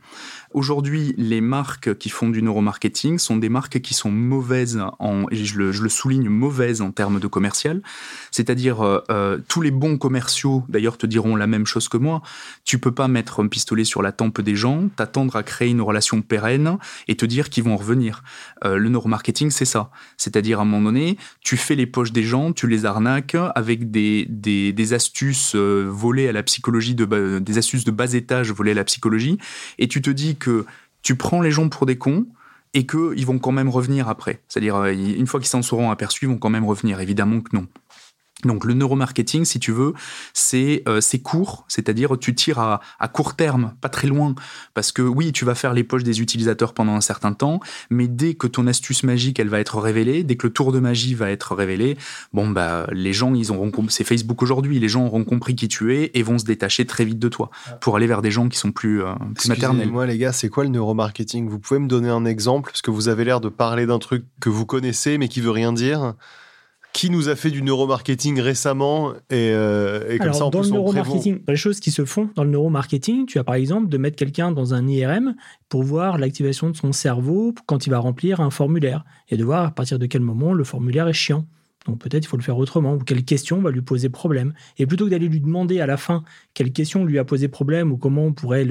Aujourd'hui, les marques qui font du neuromarketing sont des marques qui sont mauvaises, en, et je le, souligne, mauvaises en termes de commercial. C'est-à-dire, euh, euh, tous les bons commerciaux, d'ailleurs, te diront la même chose que moi. Tu peux pas mettre un pistolet sur la tempe des gens, t'attendre à créer une relation pérenne et te dire qu'ils vont revenir. Euh, le neuromarketing, c'est ça. C'est-à-dire, à un moment donné, tu fais les poches des gens, tu les arnaques avec des, des, astuces volées à la psychologie, de, des astuces de bas étage volées à la psychologie, et tu te dis que tu prends les gens pour des cons et qu'ils vont quand même revenir après. C'est-à-dire, euh, une fois qu'ils s'en seront aperçus, ils vont quand même revenir. Évidemment que non. Donc le neuromarketing, si tu veux, c'est euh, court, c'est-à-dire tu tires à, à, court terme, pas très loin, parce que oui, tu vas faire les poches des utilisateurs pendant un certain temps, mais dès que ton astuce magique, elle va être révélée, dès que le tour de magie va être révélé, bon bah les gens, ils auront c'est Facebook aujourd'hui, les gens auront compris qui tu es et vont se détacher très vite de toi pour aller vers des gens qui sont plus, euh, plus maternels. Moi les gars, c'est quoi le neuromarketing? Vous pouvez me donner un exemple? Parce que vous avez l'air de parler d'un truc que vous connaissez mais qui veut rien dire qui nous a fait du neuromarketing récemment et, euh, comme ça en dans plus le neuromarketing, les choses qui se font dans le neuromarketing, tu as par exemple de mettre quelqu'un dans un IRM pour voir l'activation de son cerveau quand il va remplir un formulaire et de voir à partir de quel moment le formulaire est chiant. Donc peut-être il faut le faire autrement, ou quelle question va lui poser problème. Et plutôt que d'aller lui demander à la fin quelle question lui a posé problème ou comment on pourrait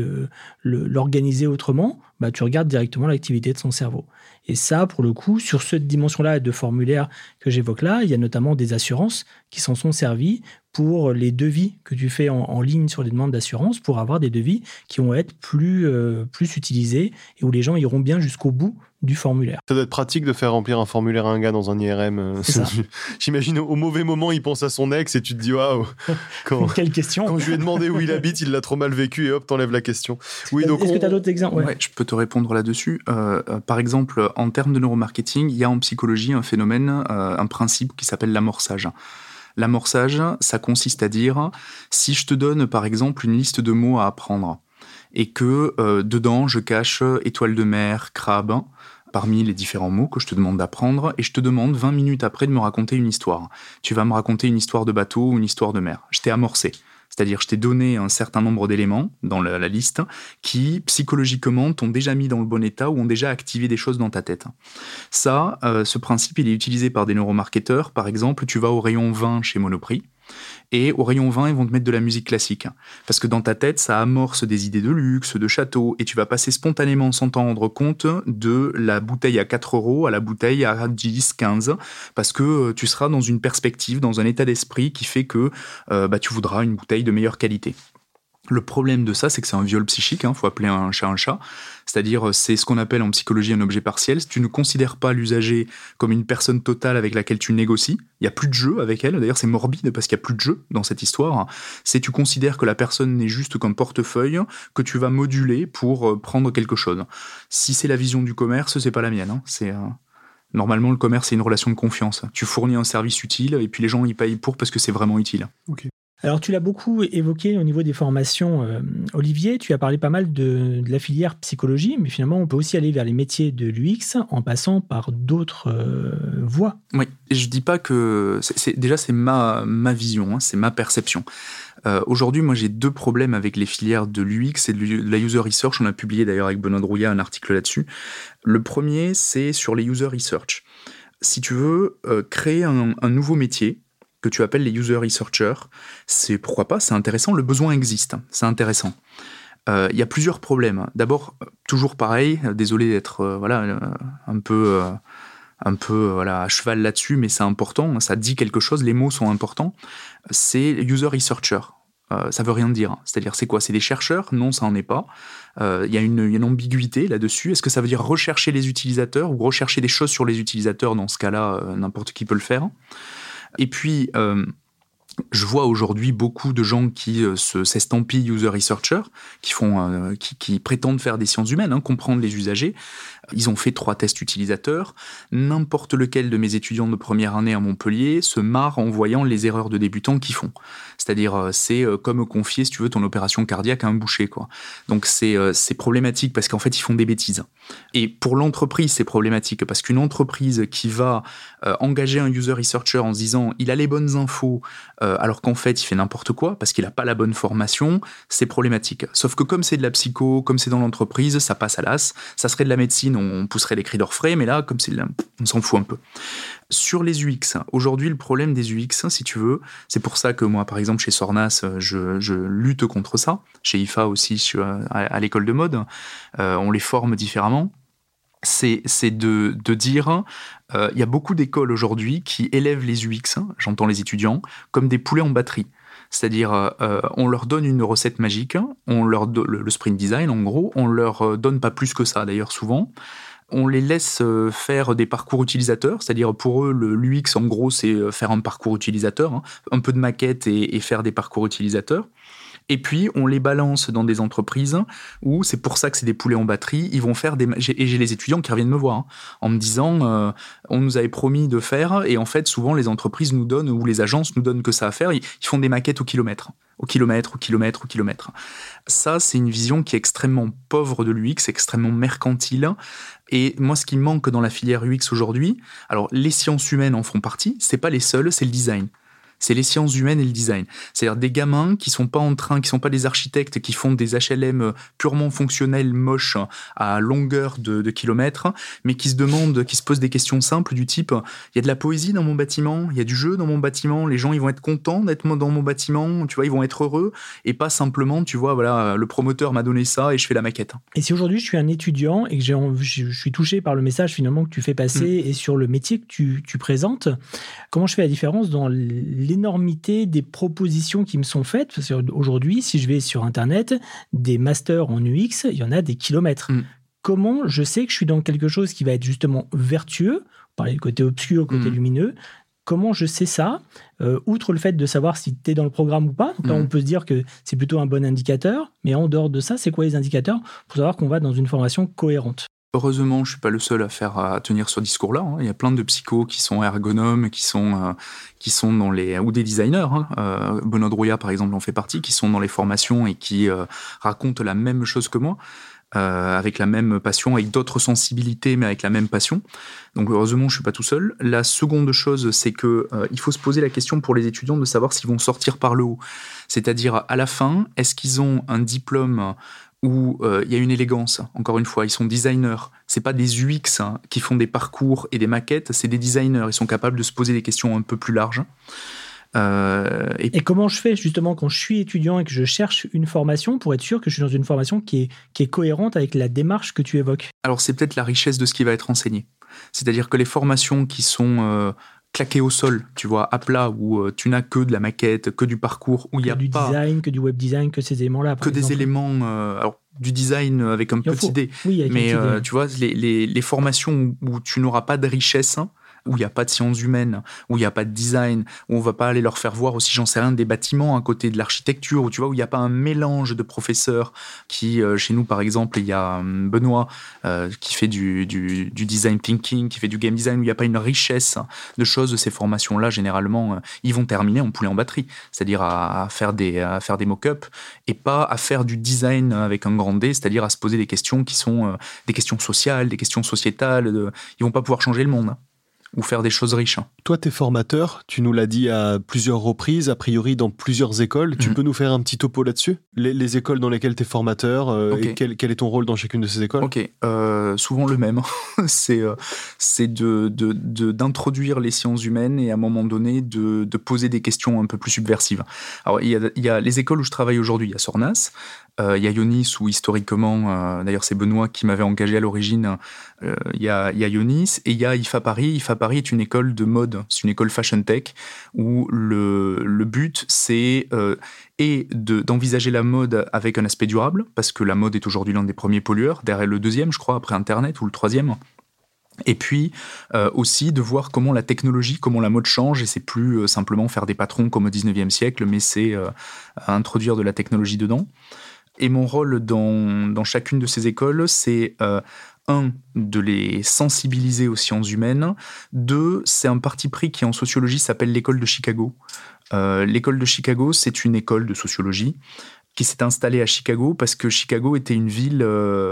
l'organiser autrement, bah, tu regardes directement l'activité de son cerveau. Et ça, pour le coup, sur cette dimension-là de formulaire que j'évoque là, il y a notamment des assurances qui s'en sont servies pour les devis que tu fais en, ligne sur les demandes d'assurance, pour avoir des devis qui vont être plus, euh, plus utilisés et où les gens iront bien jusqu'au bout du formulaire. Ça doit être pratique de faire remplir un formulaire à un gars dans un IRM. Euh, j'imagine au mauvais moment, il pense à son ex et tu te dis waouh. Quelle question Quand je lui ai demandé où il habite, il l'a trop mal vécu et hop, t'enlèves la question. Oui, donc. Est-ce que tu as d'autres exemples? Ouais. je peux te répondre là-dessus. Euh, par exemple, en termes de neuromarketing, il y a en psychologie un phénomène, un principe qui s'appelle l'amorçage. L'amorçage, ça consiste à dire, si je te donne par exemple une liste de mots à apprendre, et que euh, dedans je cache étoile de mer, crabe, parmi les différents mots que je te demande d'apprendre, et je te demande 20 minutes après de me raconter une histoire. Tu vas me raconter une histoire de bateau ou une histoire de mer. Je t'ai amorcé. C'est-à-dire, je t'ai donné un certain nombre d'éléments dans la, liste qui, psychologiquement, t'ont déjà mis dans le bon état ou ont déjà activé des choses dans ta tête. Ça, euh, ce principe, il est utilisé par des neuromarketeurs. Par exemple, tu vas au rayon 20 chez Monoprix et au rayon 20, ils vont te mettre de la musique classique. Parce que dans ta tête, ça amorce des idées de luxe, de château, et tu vas passer spontanément sans t'en rendre compte de la bouteille à 4 euros à la bouteille à 10, 15, parce que euh, tu seras dans une perspective, dans un état d'esprit qui fait que euh, bah, tu voudras une bouteille de meilleure qualité. Le problème de ça, c'est que c'est un viol psychique, il hein, faut appeler un chat un chat. C'est-à-dire, euh, c'est ce qu'on appelle en psychologie un objet partiel. Tu ne considères pas l'usager comme une personne totale avec laquelle tu négocies, il n'y a plus de jeu avec elle. D'ailleurs, c'est morbide parce qu'il n'y a plus de jeu dans cette histoire. C'est tu considères que la personne n'est juste qu'un portefeuille que tu vas moduler pour euh, prendre quelque chose. Si c'est la vision du commerce, c'est pas la mienne. Hein. C'est euh, Normalement, le commerce, c'est une relation de confiance. Tu fournis un service utile et puis les gens, ils payent pour parce que c'est vraiment utile. Alors, tu l'as beaucoup évoqué au niveau des formations, euh, Olivier. Tu as parlé pas mal de, la filière psychologie, mais finalement, on peut aussi aller vers les métiers de l'UX en passant par d'autres euh, voies. Oui, je dis pas que. déjà, c'est ma, ma vision, hein, c'est ma perception. Euh, aujourd'hui, moi, j'ai deux problèmes avec les filières de l'UX et de la user research. On a publié d'ailleurs avec Benoît Drouillat un article là-dessus. Le premier, c'est sur les user research. Si tu veux créer un nouveau métier, que tu appelles les user researchers. C'est pourquoi pas, c'est intéressant, le besoin existe, c'est intéressant. Euh, il y a plusieurs problèmes. D'abord, toujours pareil, désolé d'être euh, voilà un peu un peu voilà, à cheval là-dessus, mais c'est important, ça dit quelque chose, les mots sont importants. C'est user researcher. Euh, ça veut rien dire. C'est-à-dire, c'est quoi? C'est des chercheurs? Non, ça n'en est pas. Euh, il y, a une ambiguïté là-dessus. Est-ce que ça veut dire rechercher les utilisateurs ou rechercher des choses sur les utilisateurs? Dans ce cas-là, euh, n'importe qui peut le faire. Et puis, je vois aujourd'hui beaucoup de gens qui se s'estampillent user researcher, qui font, qui, prétendent faire des sciences humaines, hein, comprendre les usagers, ils ont fait trois tests utilisateurs. N'importe lequel de mes étudiants de première année à Montpellier se marre en voyant les erreurs de débutants qu'ils font. C'est-à-dire, euh, c'est euh, comme confier, si tu veux, ton opération cardiaque à un boucher. Donc, euh, c'est problématique parce qu'en fait, ils font des bêtises. Et pour l'entreprise, c'est problématique parce qu'une entreprise qui va engager un user researcher en se disant, il a les bonnes infos, alors qu'en fait, il fait n'importe quoi parce qu'il n'a pas la bonne formation, c'est problématique. Sauf que comme c'est de la psycho, comme c'est dans l'entreprise, ça passe à l'as. Ça serait de la médecine, on pousserait les cris d'orfraie, mais là, comme c'est on s'en fout un peu. Sur les UX, aujourd'hui, le problème des UX, si tu veux, c'est pour ça que moi, par exemple, chez Sornas, je, lutte contre ça. Chez IFA aussi, à, l'école de mode, euh, on les forme différemment. C'est de, dire, euh, il y a beaucoup d'écoles aujourd'hui qui élèvent les UX, j'entends les étudiants, comme des poulets en batterie. C'est-à-dire, euh, on leur donne une recette magique, on leur le, sprint design en gros, on leur donne pas plus que ça d'ailleurs souvent on les laisse euh, faire des parcours utilisateurs, c'est-à-dire pour eux, l'UX, en gros, c'est euh, faire un parcours utilisateur, hein, un peu de maquette et, faire des parcours utilisateurs. Et puis, on les balance dans des entreprises où c'est pour ça que c'est des poulets en batterie. Ils vont faire des. Et j'ai les étudiants qui reviennent me voir hein, en me disant euh, on nous avait promis de faire. Et en fait, souvent, les entreprises nous donnent ou les agences nous donnent que ça à faire. Ils, font des maquettes au kilomètre. Au kilomètre, au kilomètre, au kilomètre. Ça, c'est une vision qui est extrêmement pauvre de l'UX, extrêmement mercantile. Et moi, ce qui manque dans la filière UX aujourd'hui, alors les sciences humaines en font partie, c'est pas les seules, c'est le design c'est les sciences humaines et le design. C'est-à-dire des gamins qui sont pas en train, qui sont pas des architectes, qui font des HLM purement fonctionnels, moches, à longueur de, kilomètres, mais qui se demandent, qui se posent des questions simples du type il y a de la poésie dans mon bâtiment, il y a du jeu dans mon bâtiment, les gens ils vont être contents d'être dans mon bâtiment, tu vois, ils vont être heureux et pas simplement, tu vois, voilà, le promoteur m'a donné ça et je fais la maquette. Et si aujourd'hui je suis un étudiant et que j'ai, je suis touché par le message finalement que tu fais passer mm. et sur le métier que tu, tu présentes, comment je fais la différence dans les l'énormité des propositions qui me sont faites. Aujourd'hui, si je vais sur Internet, des masters en UX, il y en a des kilomètres. Mm. Comment je sais que je suis dans quelque chose qui va être justement vertueux, par le côté obscur, côté mm. lumineux, comment je sais ça euh, Outre le fait de savoir si tu es dans le programme ou pas, là, mm. on peut se dire que c'est plutôt un bon indicateur, mais en dehors de ça, c'est quoi les indicateurs pour savoir qu'on va dans une formation cohérente? Heureusement, je suis pas le seul à faire à tenir ce discours-là. Hein. Il y a plein de psychos qui sont ergonomes, qui sont euh, qui sont dans les ou des designers. Hein. Euh, Benoît Drouillard, par exemple, en fait partie, qui sont dans les formations et qui euh, racontent la même chose que moi, avec la même passion, avec d'autres sensibilités, mais avec la même passion. Donc heureusement, je suis pas tout seul. La seconde chose, c'est que il faut se poser la question pour les étudiants de savoir s'ils vont sortir par le haut. C'est-à-dire à la fin, est-ce qu'ils ont un diplôme où euh, il y a une élégance. Encore une fois, ils sont designers. C'est pas des UX hein, qui font des parcours et des maquettes, c'est des designers. Ils sont capables de se poser des questions un peu plus larges. Euh, et... comment je fais justement quand je suis étudiant et que je cherche une formation pour être sûr que je suis dans une formation qui est, qui est cohérente avec la démarche que tu évoques? Alors c'est peut-être la richesse de ce qui va être enseigné. C'est-à-dire que les formations qui sont euh, claqué au sol, tu vois, à plat, où euh, tu n'as que de la maquette, que du parcours, où il y a du design, que du web design, que ces éléments-là. Que des éléments, euh, alors du design avec un petit dé. mais euh, tu vois, les, les, les, formations où tu n'auras pas de richesse, hein, où il n'y a pas de sciences humaines, où il n'y a pas de design, où on va pas aller leur faire voir aussi, j'en sais rien, des bâtiments à côté de l'architecture, où tu vois, où il n'y a pas un mélange de professeurs qui, euh, chez nous par exemple, il y a hum, Benoît euh, qui fait du, design thinking, qui fait du game design, où il n'y a pas une richesse de choses de ces formations-là, généralement, euh, ils vont terminer en poulet en batterie, c'est-à-dire à, faire des, des mock-ups et pas à faire du design avec un grand D, c'est-à-dire à se poser des questions qui sont des questions sociales, des questions sociétales, de, ils vont pas pouvoir changer le monde. Hein ou faire des choses riches. Hein. Toi, tu es formateur, tu nous l'as dit à plusieurs reprises, a priori dans plusieurs écoles. Tu mhm. peux nous faire un petit topo là-dessus? Les, écoles dans lesquelles tu es formateur euh, et quel, est ton rôle dans chacune de ces écoles? Ok, euh, souvent le même. c'est euh, c'est de, d'introduire les sciences humaines et à un moment donné de, poser des questions un peu plus subversives. Alors, il y, a, il y a les écoles où je travaille aujourd'hui, il y Sornas, Il y a où historiquement, d'ailleurs c'est Benoît qui m'avait engagé à l'origine, il y, a, Ionis et il y a IFA Paris. IFA Paris est une école de mode, c'est une école fashion tech où le, le but c'est et d'envisager la mode avec un aspect durable, parce que la mode est aujourd'hui l'un des premiers pollueurs, derrière le deuxième, je crois, après Internet, ou le troisième. Et puis euh, aussi de voir comment la technologie, comment la mode change, et c'est plus euh, simplement faire des patrons comme au 19e siècle, mais c'est euh, introduire de la technologie dedans. Et mon rôle dans, dans chacune de ces écoles, c'est un, de les sensibiliser aux sciences humaines. Deux, c'est un parti pris qui en sociologie s'appelle l'école de Chicago. l'école de Chicago, c'est une école de sociologie qui s'est installée à Chicago parce que Chicago était une ville,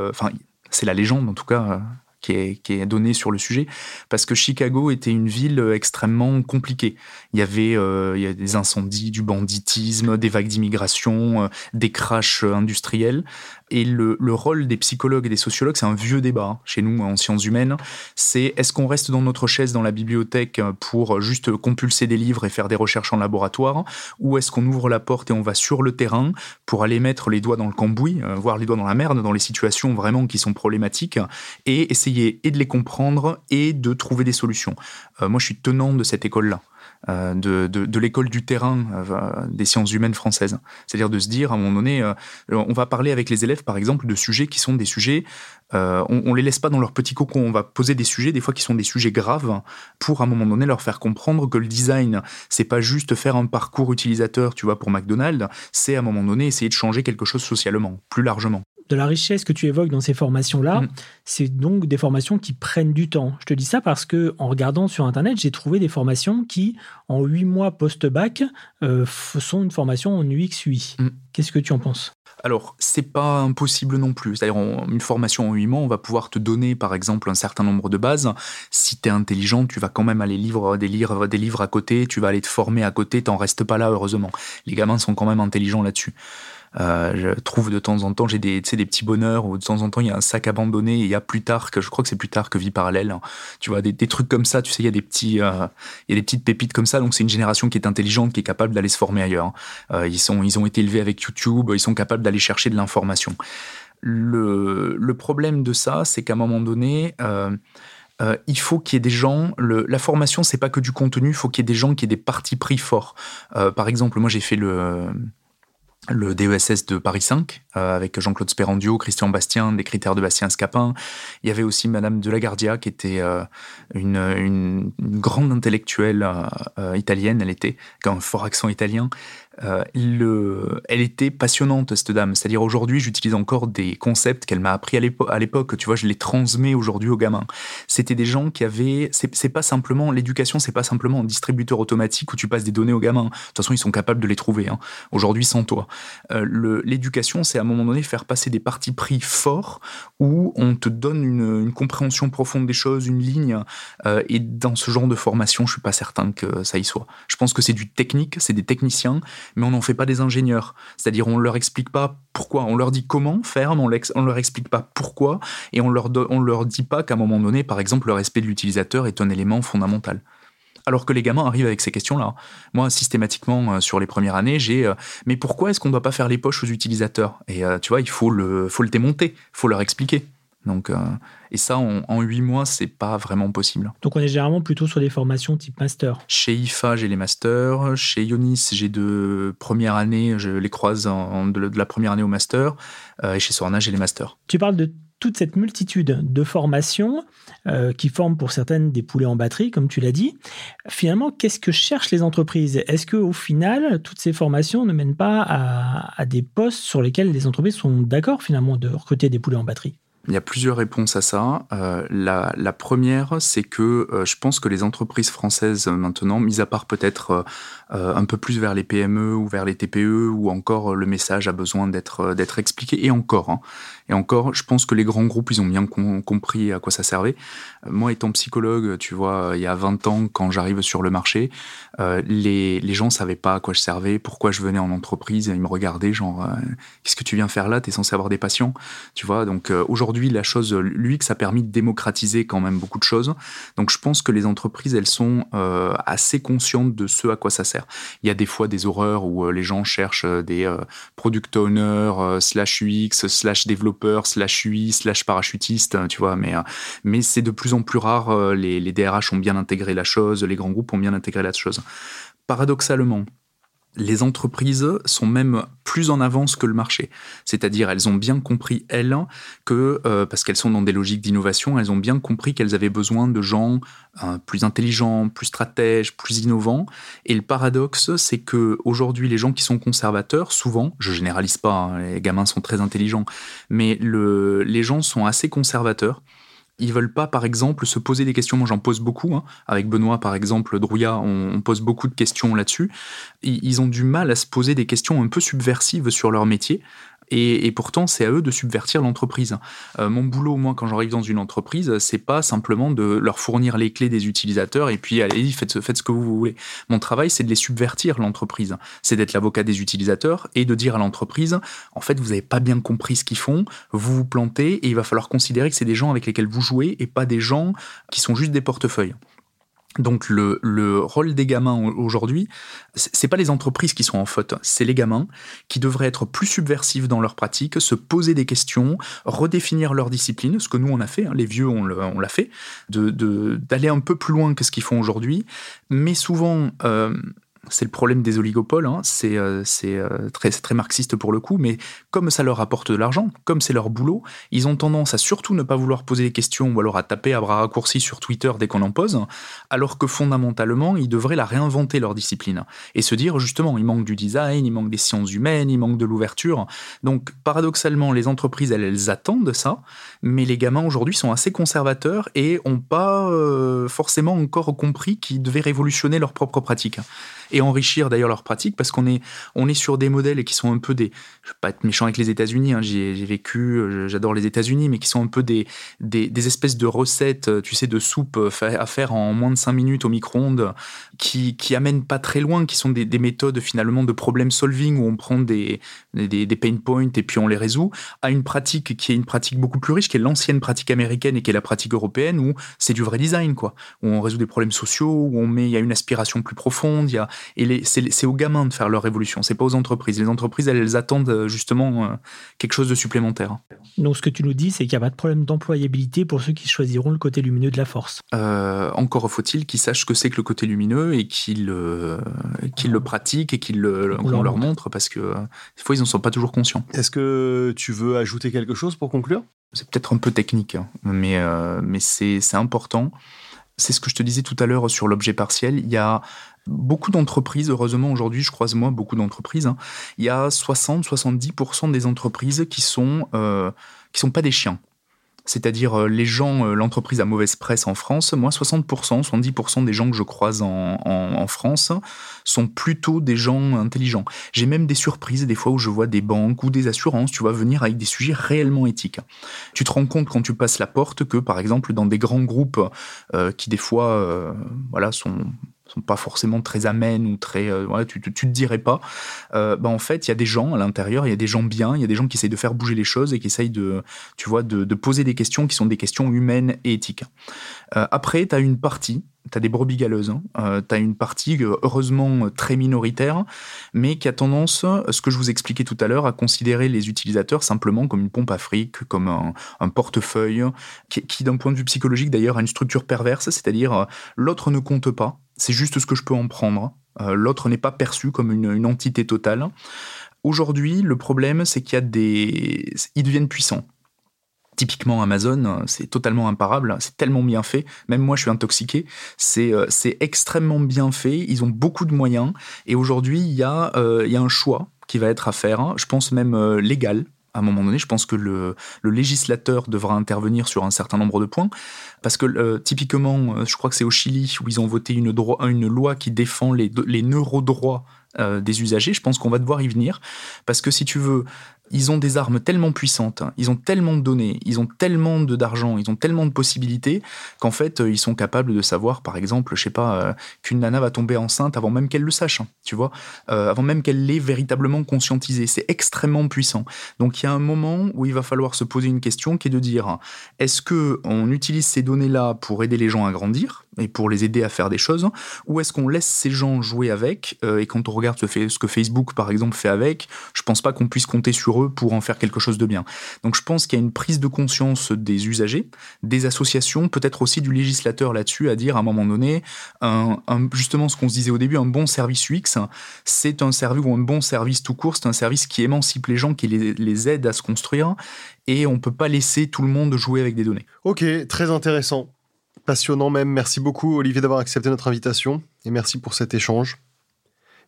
enfin c'est la légende en tout cas, qui est, donné sur le sujet, parce que Chicago était une ville euh, extrêmement compliquée. Il y avait euh, il y a des incendies, du banditisme, des vagues d'immigration, euh, des crashs industriels. Et le, le, rôle des psychologues et des sociologues, c'est un vieux débat hein, chez nous en sciences humaines. C'est est-ce qu'on reste dans notre chaise dans la bibliothèque pour juste compulser des livres et faire des recherches en laboratoire, ou est-ce qu'on ouvre la porte et on va sur le terrain pour aller mettre les doigts dans le cambouis, voir les doigts dans la merde, dans les situations vraiment qui sont problématiques, et essayer et de les comprendre et de trouver des solutions? Euh, moi, je suis tenant de cette école-là. Euh, de, de, l'école du terrain euh, des sciences humaines françaises. C'est-à-dire de se dire, à un moment donné, on va parler avec les élèves, par exemple, de sujets qui sont des sujets, on, on les laisse pas dans leur petit cocon, on va poser des sujets, des fois qui sont des sujets graves, pour à un moment donné leur faire comprendre que le design, c'est pas juste faire un parcours utilisateur, tu vois, pour McDonald's, c'est à un moment donné essayer de changer quelque chose socialement, plus largement de la richesse que tu évoques dans ces formations-là, mm. c'est donc des formations qui prennent du temps. Je te dis ça parce que en regardant sur Internet, j'ai trouvé des formations qui, en huit mois post-bac, euh, sont une formation en UX-UI. Mm. Qu'est-ce que tu en penses? Alors, c'est pas impossible non plus. C'est-à-dire, une formation en 8 mois, on va pouvoir te donner, par exemple, un certain nombre de bases. Si tu es intelligent, tu vas quand même aller lire des livres, des livres à côté, tu vas aller te former à côté, t'en restes pas là, heureusement. Les gamins sont quand même intelligents là-dessus. Euh, je trouve de temps en temps, j'ai des, des petits bonheurs où de temps en temps il y a un sac abandonné et il y a plus tard que je crois que c'est plus tard que vie parallèle. Hein. Tu vois des, trucs comme ça. Tu sais, il y a des petits, euh, y a des petites pépites comme ça. Donc c'est une génération qui est intelligente, qui est capable d'aller se former ailleurs. Hein. Euh, ils sont, ils ont été élevés avec YouTube. Ils sont capables d'aller chercher de l'information. Le, problème de ça, c'est qu'à un moment donné. Il faut qu'il y ait des gens. La formation, c'est pas que du contenu. Il faut qu'il y ait des gens qui aient des partis pris forts. Par exemple, moi, j'ai fait le le DESS de Paris 5, euh, avec Jean-Claude Sperrandio, Christian Bastien, des critères de Bastien Scapin. Il y avait aussi Madame de Lagardia, qui était euh, une, une, grande intellectuelle euh, italienne, elle était, qui a un fort accent italien, euh, le, elle était passionnante, cette dame. C'est-à-dire aujourd'hui, j'utilise encore des concepts qu'elle m'a appris à l'époque. Tu vois, je les transmets aujourd'hui aux gamins. C'était des gens qui avaient. C'est pas simplement l'éducation, c'est pas simplement un distributeur automatique où tu passes des données aux gamins. De toute façon, ils sont capables de les trouver. Hein. Aujourd'hui, sans toi. Euh, l'éducation, c'est à un moment donné faire passer des partis pris forts où on te donne une, compréhension profonde des choses, une ligne. Euh, et dans ce genre de formation, je suis pas certain que ça y soit. Je pense que c'est du technique, c'est des techniciens mais on n'en fait pas des ingénieurs. C'est-à-dire, on leur explique pas pourquoi. On leur dit comment faire, mais on, ne leur explique pas pourquoi, et on leur, on leur dit pas qu'à un moment donné, par exemple, le respect de l'utilisateur est un élément fondamental. Alors que les gamins arrivent avec ces questions-là. Moi, systématiquement, euh, sur les premières années, j'ai euh, mais pourquoi est-ce qu'on ne doit pas faire les poches aux utilisateurs? Et euh, tu vois, il faut le, faut le démonter, faut leur expliquer. Donc, euh, et ça, en huit mois, c'est pas vraiment possible. Donc, on est généralement plutôt sur des formations type master. Chez IFA, j'ai les masters. Chez Ionis, j'ai de première année, je les croise de, la première année au master. Euh, et chez Sorna, j'ai les masters. Tu parles de toute cette multitude de formations euh, qui forment pour certaines des poulets en batterie, comme tu l'as dit. Finalement, qu'est-ce que cherchent les entreprises? Est-ce qu'au final, toutes ces formations ne mènent pas à, à des postes sur lesquels les entreprises sont d'accord finalement de recruter des poulets en batterie? Il y a plusieurs réponses à ça. Euh, la, la, première, c'est que euh, je pense que les entreprises françaises maintenant, mis à part peut-être euh, un peu plus vers les PME ou vers les TPE, ou encore le message a besoin d'être d'être expliqué, et encore, hein, et encore, je pense que les grands groupes, ils ont bien compris à quoi ça servait. moi, étant psychologue, tu vois, il y a 20 ans, quand j'arrive sur le marché, les, les gens savaient pas à quoi je servais, pourquoi je venais en entreprise, ils me regardaient genre, qu'est-ce que tu viens faire là? T'es censé avoir des patients, tu vois. Donc aujourd'hui la chose, l'UX a permis de démocratiser quand même beaucoup de choses. Donc je pense que les entreprises, elles sont euh, assez conscientes de ce à quoi ça sert. Il y a des fois des horreurs où euh, les gens cherchent euh, des product owners, slash UX, slash développeurs, slash UI, slash parachutistes, tu vois, mais, mais c'est de plus en plus rare. Les, les DRH ont bien intégré la chose, les grands groupes ont bien intégré la chose. Paradoxalement, les entreprises sont même plus en avance que le marché. C'est-à-dire, elles ont bien compris, elles, que, euh, parce qu'elles sont dans des logiques d'innovation, elles ont bien compris qu'elles avaient besoin de gens euh, plus intelligents, plus stratèges, plus innovants. Et le paradoxe, c'est que aujourd'hui, les gens qui sont conservateurs, souvent, je généralise pas, hein, les gamins sont très intelligents, mais le, les gens sont assez conservateurs ils veulent pas, par exemple, se poser des questions. Moi, j'en pose beaucoup. Hein. Avec Benoît, par exemple, Drouillat, on, pose beaucoup de questions là-dessus. Ils ont du mal à se poser des questions un peu subversives sur leur métier. Et, pourtant, c'est à eux de subvertir l'entreprise. Euh, mon boulot, moi, quand j'arrive dans une entreprise, c'est pas simplement de leur fournir les clés des utilisateurs et puis allez, faites, faites ce que vous voulez. Mon travail, c'est de les subvertir l'entreprise. C'est d'être l'avocat des utilisateurs et de dire à l'entreprise, en fait, vous n'avez pas bien compris ce qu'ils font, vous vous plantez et il va falloir considérer que c'est des gens avec lesquels vous jouez et pas des gens qui sont juste des portefeuilles. Donc le, rôle des gamins aujourd'hui, c'est pas les entreprises qui sont en faute, c'est les gamins qui devraient être plus subversifs dans leur pratique, se poser des questions, redéfinir leur discipline, ce que nous on a fait, hein, les vieux on l'a fait, d'aller un peu plus loin que ce qu'ils font aujourd'hui, mais souvent euh, c'est le problème des oligopoles, hein. c'est euh, euh, très, très, marxiste pour le coup, mais comme ça leur apporte de l'argent, comme c'est leur boulot, ils ont tendance à surtout ne pas vouloir poser des questions ou alors à taper à bras raccourcis sur Twitter dès qu'on en pose, alors que fondamentalement, ils devraient la réinventer leur discipline et se dire justement, il manque du design, il manque des sciences humaines, il manque de l'ouverture. Donc paradoxalement, les entreprises, elles, elles attendent ça, mais les gamins aujourd'hui sont assez conservateurs et n'ont pas euh, forcément encore compris qu'ils devaient révolutionner leur propre pratique et enrichir d'ailleurs leur pratique parce qu'on est, on est sur des modèles qui sont un peu des, je vais pas être méchant avec les États-Unis, hein, j'ai vécu, j'adore les États-Unis, mais qui sont un peu des, des, espèces de recettes, euh, tu sais, de soupe euh, à faire en moins de 5 minutes au micro-ondes qui, qui amènent pas très loin, qui sont des, méthodes finalement de problem solving où on prend des, des, des pain points et puis on les résout, à une pratique qui est une pratique beaucoup plus riche, qui est l'ancienne pratique américaine et qui est la pratique européenne où c'est du vrai design, quoi, où on résout des problèmes sociaux, où on met, il y a une aspiration plus profonde, il y a, et c'est aux gamins de faire leur révolution, c'est pas aux entreprises. Les entreprises, elles, attendent euh, justement euh, quelque chose de supplémentaire. Donc ce que tu nous dis, c'est qu'il n'y a pas de problème d'employabilité pour ceux qui choisiront le côté lumineux de la force. Euh, encore faut-il qu'ils sachent ce que c'est que le côté lumineux et qu'ils le pratiquent et qu'ils le, qu'on leur montre parce que des fois ils n'en sont pas toujours conscients. Est-ce que tu veux ajouter quelque chose pour conclure? C'est peut-être un peu technique, hein, mais, mais c'est important c'est ce que je te disais tout à l'heure sur l'objet partiel. Il y a beaucoup d'entreprises, heureusement aujourd'hui, je croise moi beaucoup d'entreprises. Hein. il y a 60-70% des entreprises qui sont euh, qui sont pas des chiens. C'est-à-dire euh, les gens, euh, l'entreprise à mauvaise presse en France, moi 60%, 70% des gens que je croise en, France sont plutôt des gens intelligents. J'ai même des surprises des fois où je vois des banques ou des assurances, tu vas venir avec des sujets réellement éthiques. Tu te rends compte quand tu passes la porte que par exemple dans des grands groupes qui des fois voilà sont sont pas forcément très amènes ou très euh, tu, tu, te dirais pas euh, bah en fait il y a des gens à l'intérieur il y a des gens bien il y a des gens qui essayent de faire bouger les choses et qui essayent de tu vois de, poser des questions qui sont des questions humaines et éthiques euh, après tu as une partie tu as des brebis galeuses, hein. euh, tu as une partie heureusement très minoritaire, mais qui a tendance, ce que je vous expliquais tout à l'heure, à considérer les utilisateurs simplement comme une pompe à fric, comme un, un portefeuille, qui d'un point de vue psychologique d'ailleurs a une structure perverse, c'est-à-dire l'autre ne compte pas, c'est juste ce que je peux en prendre. Euh, l'autre n'est pas perçu comme une, entité totale. Aujourd'hui, le problème, c'est qu'il y a des... Ils deviennent puissants. Typiquement Amazon, c'est totalement imparable, c'est tellement bien fait, même moi je suis intoxiqué, c'est euh, extrêmement bien fait, ils ont beaucoup de moyens, et aujourd'hui il y, euh, a un choix qui va être à faire, je pense même légal, à un moment donné, je pense que le, législateur devra intervenir sur un certain nombre de points, parce que euh, typiquement, euh, je crois que c'est au Chili où ils ont voté une, loi qui défend les, les neurodroits euh, des usagers. Je pense qu'on va devoir y venir, parce que si tu veux, ils ont des armes tellement puissantes, ils ont tellement de données, ils ont tellement d'argent, ils ont tellement de possibilités qu'en fait, ils sont capables de savoir, par exemple, je sais pas, qu'une nana va tomber enceinte avant même qu'elle le sache, hein, tu vois, avant même qu'elle l'ait véritablement conscientisé. C'est extrêmement puissant. Donc il y a un moment où il va falloir se poser une question qui est de dire est-ce que on utilise ces données-là pour aider les gens à grandir et pour les aider à faire des choses, ou est-ce qu'on laisse ces gens jouer avec euh, Et quand on regarde ce, que Facebook, par exemple, fait avec, je pense pas qu'on puisse compter sur eux pour en faire quelque chose de bien. Donc je pense qu'il y a une prise de conscience des usagers, des associations, peut-être aussi du législateur là-dessus, à dire à un moment donné, un, justement ce qu'on se disait au début, un bon service UX, c'est un service ou un bon service tout court, c'est un service qui émancipe les gens, qui les, les aide à se construire, et on peut pas laisser tout le monde jouer avec des données. Ok, très intéressant. Passionnant même. Merci beaucoup, Olivier, d'avoir accepté notre invitation et merci pour cet échange.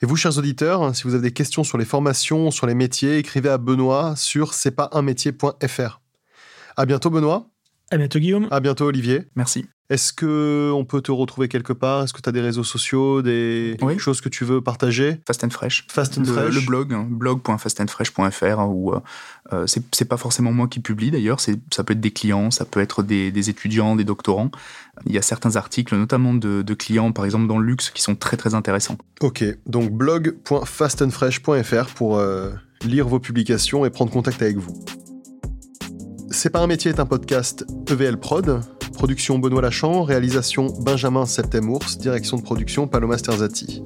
Et vous, chers auditeurs, si vous avez des questions sur les formations, sur les métiers, écrivez à Benoît sur c'est pas un métier.fr. À bientôt, Benoît. À bientôt, Guillaume. À bientôt, Olivier. Merci. Est-ce que on peut te retrouver quelque part? Est-ce que tu as des réseaux sociaux, des choses que tu veux partager? Fast and Fresh. Fast and le, Fresh. Le blog, hein, blog.fastandfresh.fr, où euh, euh, c'est pas forcément moi qui publie d'ailleurs, ça peut être des clients, ça peut être des, étudiants, des doctorants. Il y a certains articles, notamment de, clients, par exemple dans le luxe, qui sont très très intéressants. Ok, donc blog.fastandfresh.fr pour euh, lire vos publications et prendre contact avec vous. C'est pas un métier est un podcast EVL Prod. Production Benoît Lachamp, réalisation Benjamin Septemours, direction de production Paloma Sterzati.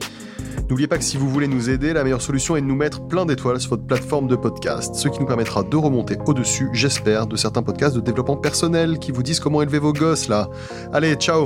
N'oubliez pas que si vous voulez nous aider, la meilleure solution est de nous mettre plein d'étoiles sur votre plateforme de podcast, ce qui nous permettra de remonter au-dessus, j'espère, de certains podcasts de développement personnel qui vous disent comment élever vos gosses là. Allez, ciao